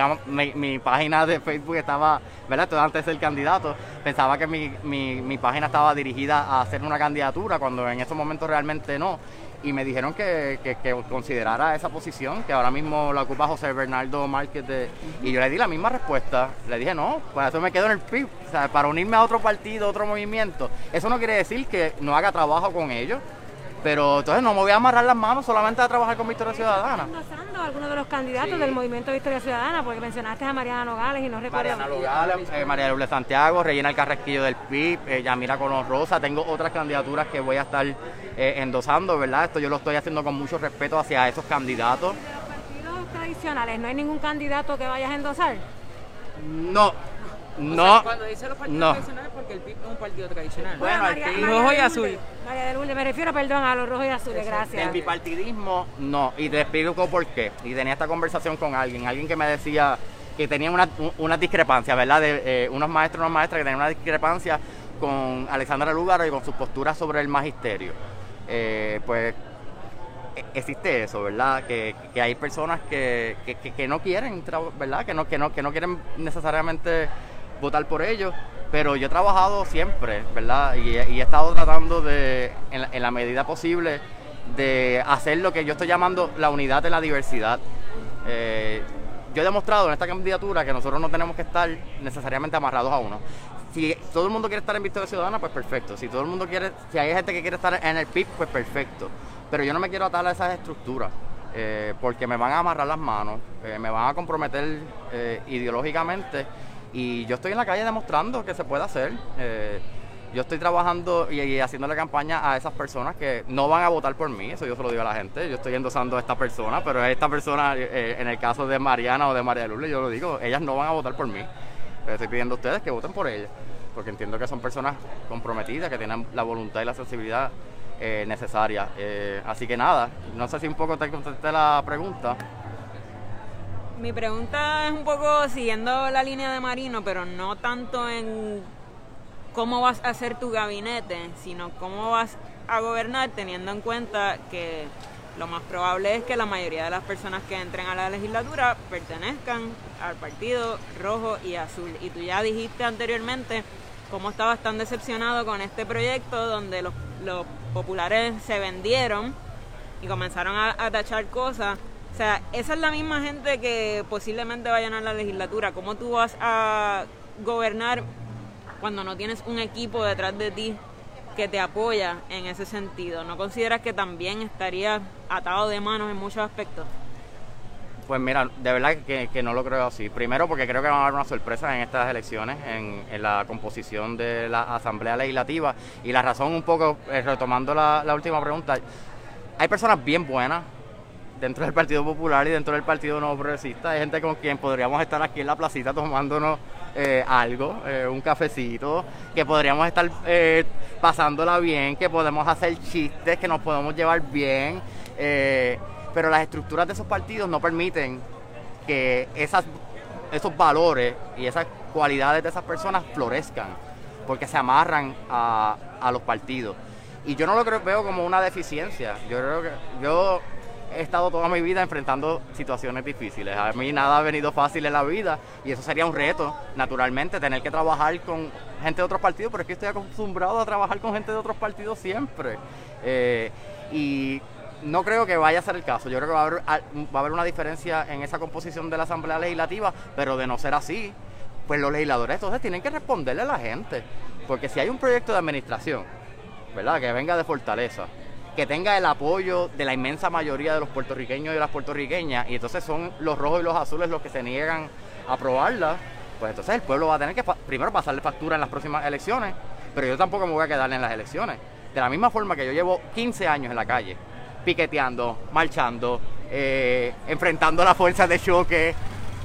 mi página de Facebook estaba, ¿verdad? Esto antes del candidato. Pensaba que mi, mi, mi página estaba dirigida a hacer una candidatura, cuando en esos momentos realmente no. Y me dijeron que, que- que considerara esa posición, que ahora mismo la ocupa José Bernardo Márquez. De, y yo le di la misma respuesta. Le dije, no, pues eso me quedo en el PIB. O sea, para unirme a otro partido, otro movimiento. Eso no quiere decir que no haga trabajo con ellos. Pero entonces no me voy a amarrar las manos solamente a trabajar con Victoria Ciudadana. endosando a algunos de los candidatos Sí. del movimiento Victoria Ciudadana, porque mencionaste a Mariana Nogales y no recuerdo. Mariana Lugales, eh, María Lourdes Santiago, Regina El Carrasquillo del PIB, eh, Yamira Colón Rosa. Tengo otras candidaturas que voy a estar eh, endosando, ¿verdad? Esto yo lo estoy haciendo con mucho respeto hacia esos candidatos. De los partidos tradicionales, ¿no hay ningún candidato que vayas a endosar? No, O no. sea, cuando dice los partidos no. tradicionales, porque el PIB es un partido tradicional. Bueno, María- PIB. Rojo y azul. María de Lourdes, me refiero, perdón, a los rojos y azules, gracias. Del bipartidismo, no. Y te explico por qué. Y tenía esta conversación con alguien, alguien que me decía que tenía una, una discrepancia, ¿verdad? De eh, unos maestros y unas maestras que tenían una discrepancia con Alexandra Lugaro y con sus posturas sobre el magisterio. Eh, pues e- existe eso, ¿verdad? Que, que hay personas que, que- que- no quieren, ¿verdad? Que no, que, no, que no quieren necesariamente votar por ellos, pero yo he trabajado siempre, ¿verdad? Y, he- estado tratando de, en la, medida posible, de hacer lo que yo estoy llamando la unidad de la diversidad. Eh, yo he demostrado en esta candidatura que nosotros no tenemos que estar necesariamente amarrados a uno. Si todo el mundo quiere estar en Victoria Ciudadana, pues perfecto. Si todo el mundo quiere, si hay gente que quiere estar en el PIB, pues perfecto. Pero yo no me quiero atar a esas estructuras, eh, porque me van a amarrar las manos, eh, me van a comprometer ideológicamente. Y yo estoy en la calle demostrando que se puede hacer. Eh, yo estoy trabajando y, y haciéndole campaña a esas personas que no van a votar por mí, eso yo se lo digo a la gente. Yo estoy endosando a esta persona, pero esta persona, eh, en el caso de Mariana o de María Lourdes, yo lo digo, ellas no van a votar por mí. Les estoy pidiendo a ustedes que voten por ellas, porque entiendo que son personas comprometidas, que tienen la voluntad y la sensibilidad eh, necesaria. Eh, así que nada, no sé si un poco te contesté la pregunta. Mi pregunta es un poco siguiendo la línea de Marino, pero no tanto en cómo vas a hacer tu gabinete, sino cómo vas a gobernar teniendo en cuenta que lo más probable es que la mayoría de las personas que entren a la legislatura pertenezcan al partido rojo y azul. Y tú ya dijiste anteriormente cómo estabas tan decepcionado con este proyecto donde los, populares se vendieron y comenzaron a, a tachar cosas. O sea, esa es la misma gente que posiblemente vayan a la legislatura. ¿Cómo tú vas a gobernar cuando no tienes un equipo detrás de ti que te apoya en ese sentido? ¿No consideras que también estarías atado de manos en muchos aspectos? Pues mira, de verdad que, no lo creo así. Primero porque creo que van a haber una sorpresa en estas elecciones, en, en la composición de la Asamblea Legislativa. Y la razón un poco, eh, retomando la, la última pregunta, hay personas bien buenas dentro del Partido Popular y dentro del Partido Nuevo Progresista. Hay gente con quien podríamos estar aquí en la placita tomándonos eh, algo, eh, un cafecito, que podríamos estar eh, pasándola bien, que podemos hacer chistes, que nos podemos llevar bien. eh, pero las estructuras de esos partidos no permiten que esas, esos valores y esas cualidades de esas personas florezcan, porque se amarran a, a los partidos. Y yo no lo creo, veo como una deficiencia. Yo creo que yo he estado toda mi vida enfrentando situaciones difíciles. A mí nada ha venido fácil en la vida y eso sería un reto, naturalmente, tener que trabajar con gente de otros partidos, pero es que estoy acostumbrado a trabajar con gente de otros partidos siempre. Eh, y no creo que vaya a ser el caso. Yo creo que va a, haber, va a haber una diferencia en esa composición de la Asamblea Legislativa, pero de no ser así, pues los legisladores entonces tienen que responderle a la gente. Porque si hay un proyecto de administración, ¿verdad? Que venga de Fortaleza, que tenga el apoyo de la inmensa mayoría de los puertorriqueños y de las puertorriqueñas, y entonces son los rojos y los azules los que se niegan a aprobarla, pues entonces el pueblo va a tener que primero pasarle factura en las próximas elecciones, pero yo tampoco me voy a quedar en las elecciones. De la misma forma que yo llevo 15 años en la calle, piqueteando, marchando, eh, enfrentando las fuerzas de choque,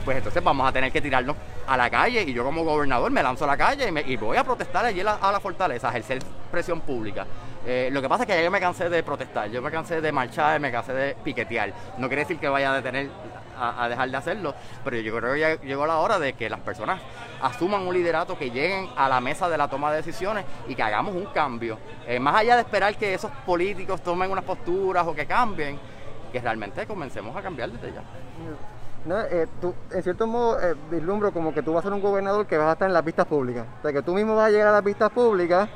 pues entonces vamos a tener que tirarnos a la calle y yo como gobernador me lanzo a la calle y, voy a protestar allí a la, fortaleza, ejercer presión pública. Eh, lo que pasa es que ya yo me cansé de protestar, yo me cansé de marchar, me cansé de piquetear. No quiere decir que vaya a detener, a, dejar de hacerlo, pero yo creo que ya llegó la hora de que las personas asuman un liderato, que lleguen a la mesa de la toma de decisiones y que hagamos un cambio. Eh, más allá de esperar que esos políticos tomen unas posturas o que cambien, que realmente comencemos a cambiar desde ya. No, eh, en cierto modo, vislumbro como que tú vas a ser un gobernador que vas a estar en las vistas públicas. O sea, que tú mismo vas a llegar a las vistas públicas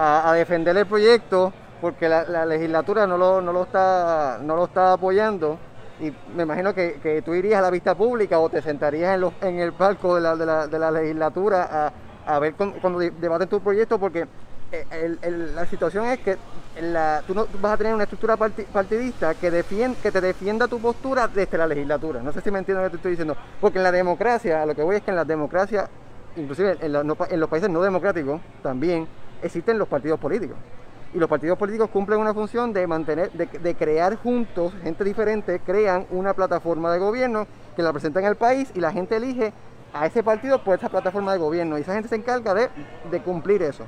a, defender el proyecto porque la, la legislatura no lo, no, lo está, no lo está apoyando. Y me imagino que, que tú irías a la vista pública o te sentarías en, los, en el palco de la, de la, de la legislatura a, a ver cuando de- debaten tu proyecto porque eh, la situación es que la- tú, no, vas a tener una estructura parti- partidista que, defien- que te defienda tu postura desde la legislatura. No sé si me entiendes lo que te estoy diciendo. Porque en la democracia, a lo que voy es que en la democracia, inclusive en, la- en los países no democráticos, también existen los partidos políticos. Y los partidos políticos cumplen una función de mantener, de, crear juntos, gente diferente, crean una plataforma de gobierno que la presentan al país y la gente elige a ese partido por esa plataforma de gobierno. Y esa gente se encarga de, cumplir eso.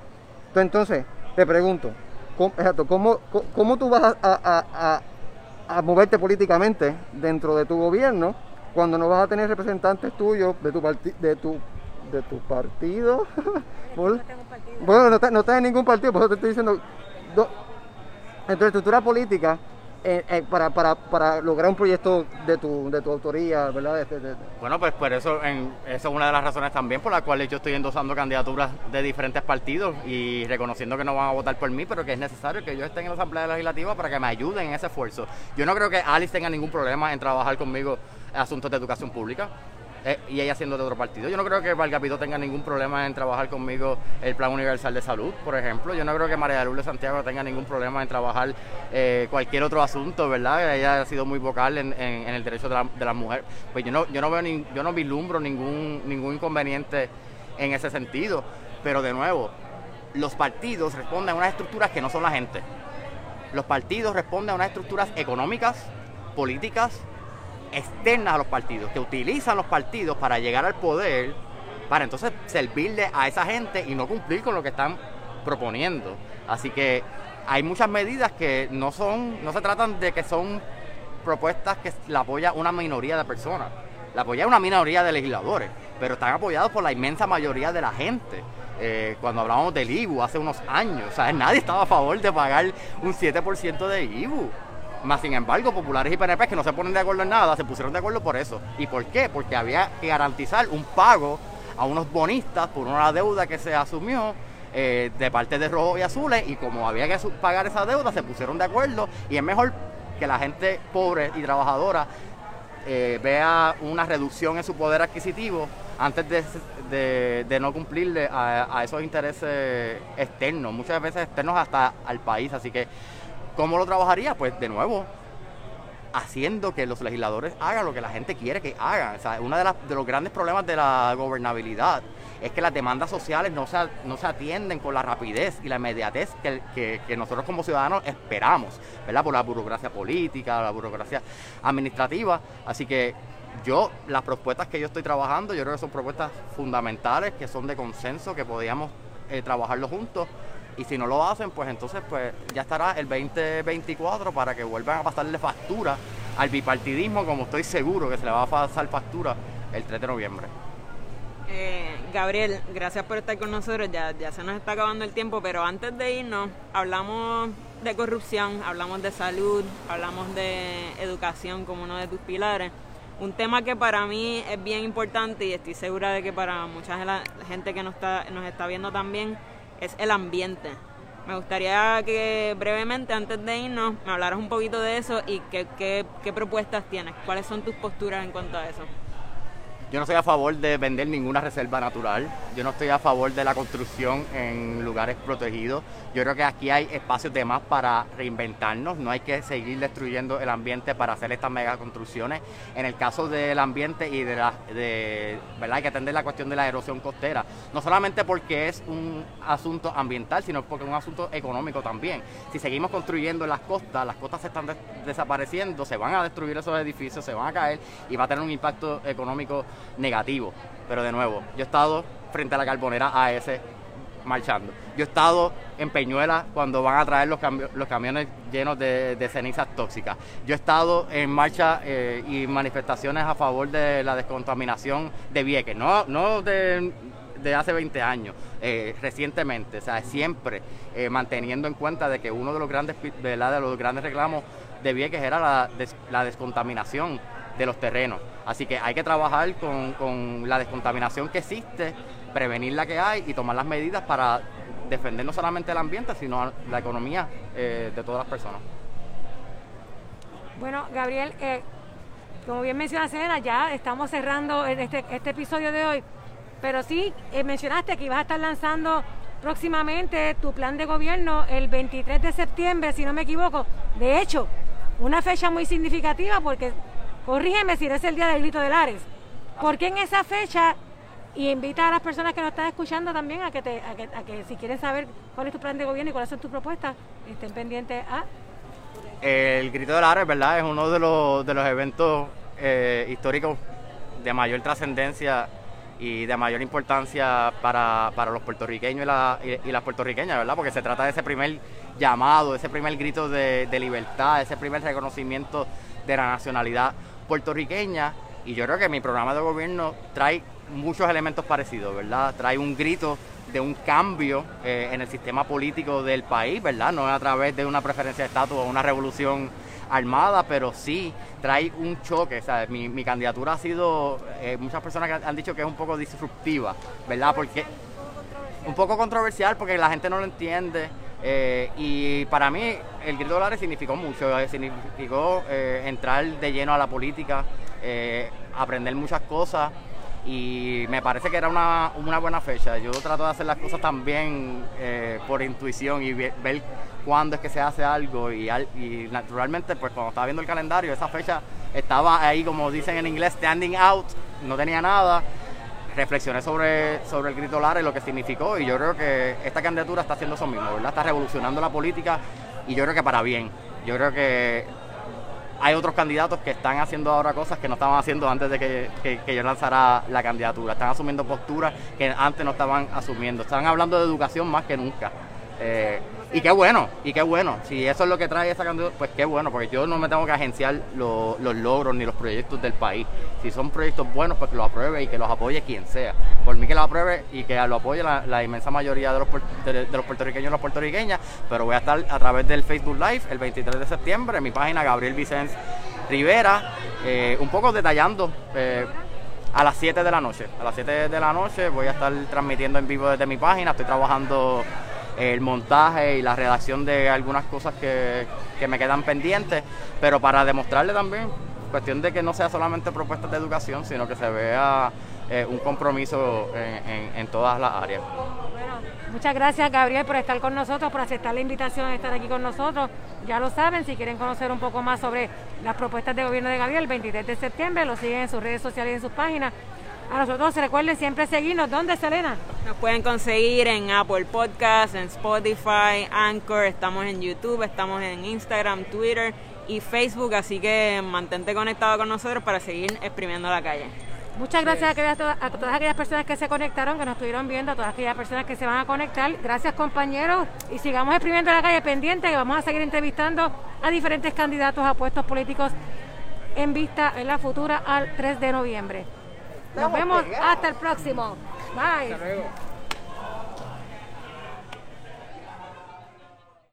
Entonces, te pregunto, ¿cómo, exacto, ¿cómo, cómo, tú vas a, moverte políticamente dentro de tu gobierno cuando no vas a tener representantes tuyos de tu, de tu, de tu partido? [laughs] Por- bueno, no, estás- no estás en ningún partido, por eso te estoy diciendo, do- en tu estructura política, eh, eh, para, para, para lograr un proyecto de tu, de tu autoría, ¿verdad? De- de- de- Bueno, pues por eso, en, esa es una de las razones también por las cuales yo estoy endosando candidaturas de diferentes partidos y reconociendo que no van a votar por mí, pero que es necesario que yo esté en la Asamblea Legislativa para que me ayuden en ese esfuerzo. Yo no creo que Alice tenga ningún problema en trabajar conmigo en asuntos de educación pública. Eh, y ella siendo de otro partido. Yo no creo que Valgapito tenga ningún problema en trabajar conmigo el Plan Universal de Salud, por ejemplo. Yo no creo que María Lourdes Santiago tenga ningún problema en trabajar eh, cualquier otro asunto, ¿verdad? Ella ha sido muy vocal en, en- en el derecho de la, de la mujer. Pues yo no, yo no veo ni- yo no vislumbro ningún, ningún inconveniente en ese sentido. Pero de nuevo, los partidos responden a unas estructuras que no son la gente. Los partidos responden a unas estructuras económicas, políticas, externas a los partidos, que utilizan los partidos para llegar al poder, para entonces servirle a esa gente y no cumplir con lo que están proponiendo. Así que hay muchas medidas que no son, no se tratan de que son propuestas que la apoya una minoría de personas, la apoya una minoría de legisladores, pero están apoyados por la inmensa mayoría de la gente. Eh, cuando hablábamos del IBU hace unos años, o sea, nadie estaba a favor de pagar un 7% de IBU. Más sin embargo, populares y PNP que no se ponen de acuerdo en nada, se pusieron de acuerdo por eso. ¿Y por qué? Porque había que garantizar un pago a unos bonistas por una deuda que se asumió eh, de parte de Rojo y Azules y como había que pagar esa deuda, se pusieron de acuerdo y es mejor que la gente pobre y trabajadora eh, vea una reducción en su poder adquisitivo antes de, de- de no cumplirle a, a esos intereses externos, muchas veces externos hasta al país. Así que, ¿cómo lo trabajaría? Pues de nuevo, haciendo que los legisladores hagan lo que la gente quiere que hagan. O sea, uno de, los grandes problemas de la gobernabilidad es que las demandas sociales no se, no se atienden con la rapidez y la inmediatez que nosotros como ciudadanos esperamos, ¿verdad? Por la burocracia política, la burocracia administrativa. Así que yo, las propuestas que yo estoy trabajando, yo creo que son propuestas fundamentales, que son de consenso, que podíamos eh, trabajarlo juntos. Y si no lo hacen, pues entonces pues ya estará el 2024 para que vuelvan a pasarle factura al bipartidismo, como estoy seguro que se le va a pasar factura el 3 de noviembre. Eh, Gabriel, gracias por estar con nosotros. Ya, ya se nos está acabando el tiempo, pero antes de irnos, hablamos de corrupción, hablamos de salud, hablamos de educación como uno de tus pilares. Un tema que para mí es bien importante y estoy segura de que para mucha gente que nos está, nos está viendo también es el ambiente. Me gustaría que brevemente, antes de irnos, me hablaras un poquito de eso y qué, qué, qué propuestas tienes, cuáles son tus posturas en cuanto a eso. Yo no estoy a favor de vender ninguna reserva natural. Yo no estoy a favor de la construcción en lugares protegidos. Yo creo que aquí hay espacios de más para reinventarnos. No hay que seguir destruyendo el ambiente para hacer estas megaconstrucciones. En el caso del ambiente y de la, de, ¿verdad? Hay que atender la cuestión de la erosión costera. No solamente porque es un asunto ambiental, sino porque es un asunto económico también. Si seguimos construyendo en las costas, las costas se están des- desapareciendo, se van a destruir esos edificios, se van a caer y va a tener un impacto económico negativo. Pero de nuevo, yo he estado frente a la carbonera AS marchando. Yo he estado en Peñuela cuando van a traer los, camiones llenos de, cenizas tóxicas. Yo he estado en marcha eh, y manifestaciones a favor de la descontaminación de Vieques, no, no de, hace 20 años, eh, recientemente, o sea, siempre eh, manteniendo en cuenta de que uno de los grandes, de los grandes reclamos de Vieques era la, la descontaminación de los terrenos. Así que hay que trabajar con, con la descontaminación que existe prevenir la que hay y tomar las medidas para defender no solamente el ambiente, sino la economía eh, de todas las personas. Bueno, Gabriel, eh, como bien menciona Selena, ya estamos cerrando este, este episodio de hoy, pero sí eh, mencionaste que ibas a estar lanzando próximamente tu plan de gobierno el 23 de septiembre, si no me equivoco. De hecho, una fecha muy significativa porque, corrígeme si es el día del grito de Lares, porque en esa fecha y invita a las personas que nos están escuchando también a que, te, a que, a que si quieren saber cuál es tu plan de gobierno y cuáles son tus propuestas, estén pendientes a... El Grito del Ares, ¿verdad? Es uno de los, de los eventos eh, históricos de mayor trascendencia y de mayor importancia para, para los puertorriqueños y, la, y, las puertorriqueñas, ¿verdad? Porque se trata de ese primer llamado, ese primer grito de, de libertad, ese primer reconocimiento de la nacionalidad puertorriqueña. Y yo creo que mi programa de gobierno trae muchos elementos parecidos, ¿verdad? Trae un grito de un cambio eh, en el sistema político del país, ¿verdad? No a través de una preferencia de estatus o una revolución armada, pero sí trae un choque. ¿sabes? Mi, mi candidatura ha sido, eh, muchas personas han dicho que es un poco disruptiva, ¿verdad? Porque un poco controversial porque la gente no lo entiende. Eh, y para mí el grito dólares significó mucho, significó entrar de lleno a la política, aprender muchas cosas y me parece que era una, buena fecha. Yo trato de hacer las cosas también eh, por intuición y ver, cuándo es que se hace algo y, y, naturalmente pues cuando estaba viendo el calendario esa fecha estaba ahí como dicen en inglés standing out, no tenía nada. Reflexioné sobre, sobre el grito Lara y lo que significó y yo creo que esta candidatura está haciendo eso mismo, ¿verdad? Está revolucionando la política y yo creo que para bien. Yo creo que hay otros candidatos que están haciendo ahora cosas que no estaban haciendo antes de que, yo lanzara la candidatura. Están asumiendo posturas que antes no estaban asumiendo. Están hablando de educación más que nunca. Eh, y qué bueno, y qué bueno. Si eso es lo que trae esa candidatura, pues qué bueno, porque yo no me tengo que agenciar los logros ni los proyectos del país. Si son proyectos buenos, pues que los apruebe y que los apoye quien sea. Por mí que los apruebe y que lo apoye la, inmensa mayoría de los, de, los puertorriqueños y las puertorriqueñas. Pero voy a estar a través del Facebook Live el 23 de septiembre en mi página Gabriel Vicens Rivera, eh, un poco detallando. Eh, a las 7 de la noche. A las 7 de la noche voy a estar transmitiendo en vivo desde mi página. Estoy trabajando el montaje y la redacción de algunas cosas que, me quedan pendientes, pero para demostrarle también, cuestión de que no sea solamente propuestas de educación, sino que se vea eh, un compromiso en, todas las áreas. Bueno, muchas gracias Gabriel por estar con nosotros, por aceptar la invitación de estar aquí con nosotros. Ya lo saben, si quieren conocer un poco más sobre las propuestas de gobierno de Gabriel, el 23 de septiembre, lo siguen en sus redes sociales y en sus páginas. A nosotros recuerden siempre seguirnos. ¿Dónde, Selena? Nos pueden conseguir en Apple Podcasts, en Spotify, Anchor, estamos en YouTube, estamos en Instagram, Twitter y Facebook, así que mantente conectado con nosotros para seguir exprimiendo la calle. Muchas gracias a, todas aquellas personas que se conectaron, que nos estuvieron viendo, a todas aquellas personas que se van a conectar. Gracias compañeros y sigamos exprimiendo la calle pendiente que vamos a seguir entrevistando a diferentes candidatos a puestos políticos en vista en la futura al 3 de noviembre. Nos vemos hasta el próximo. Bye.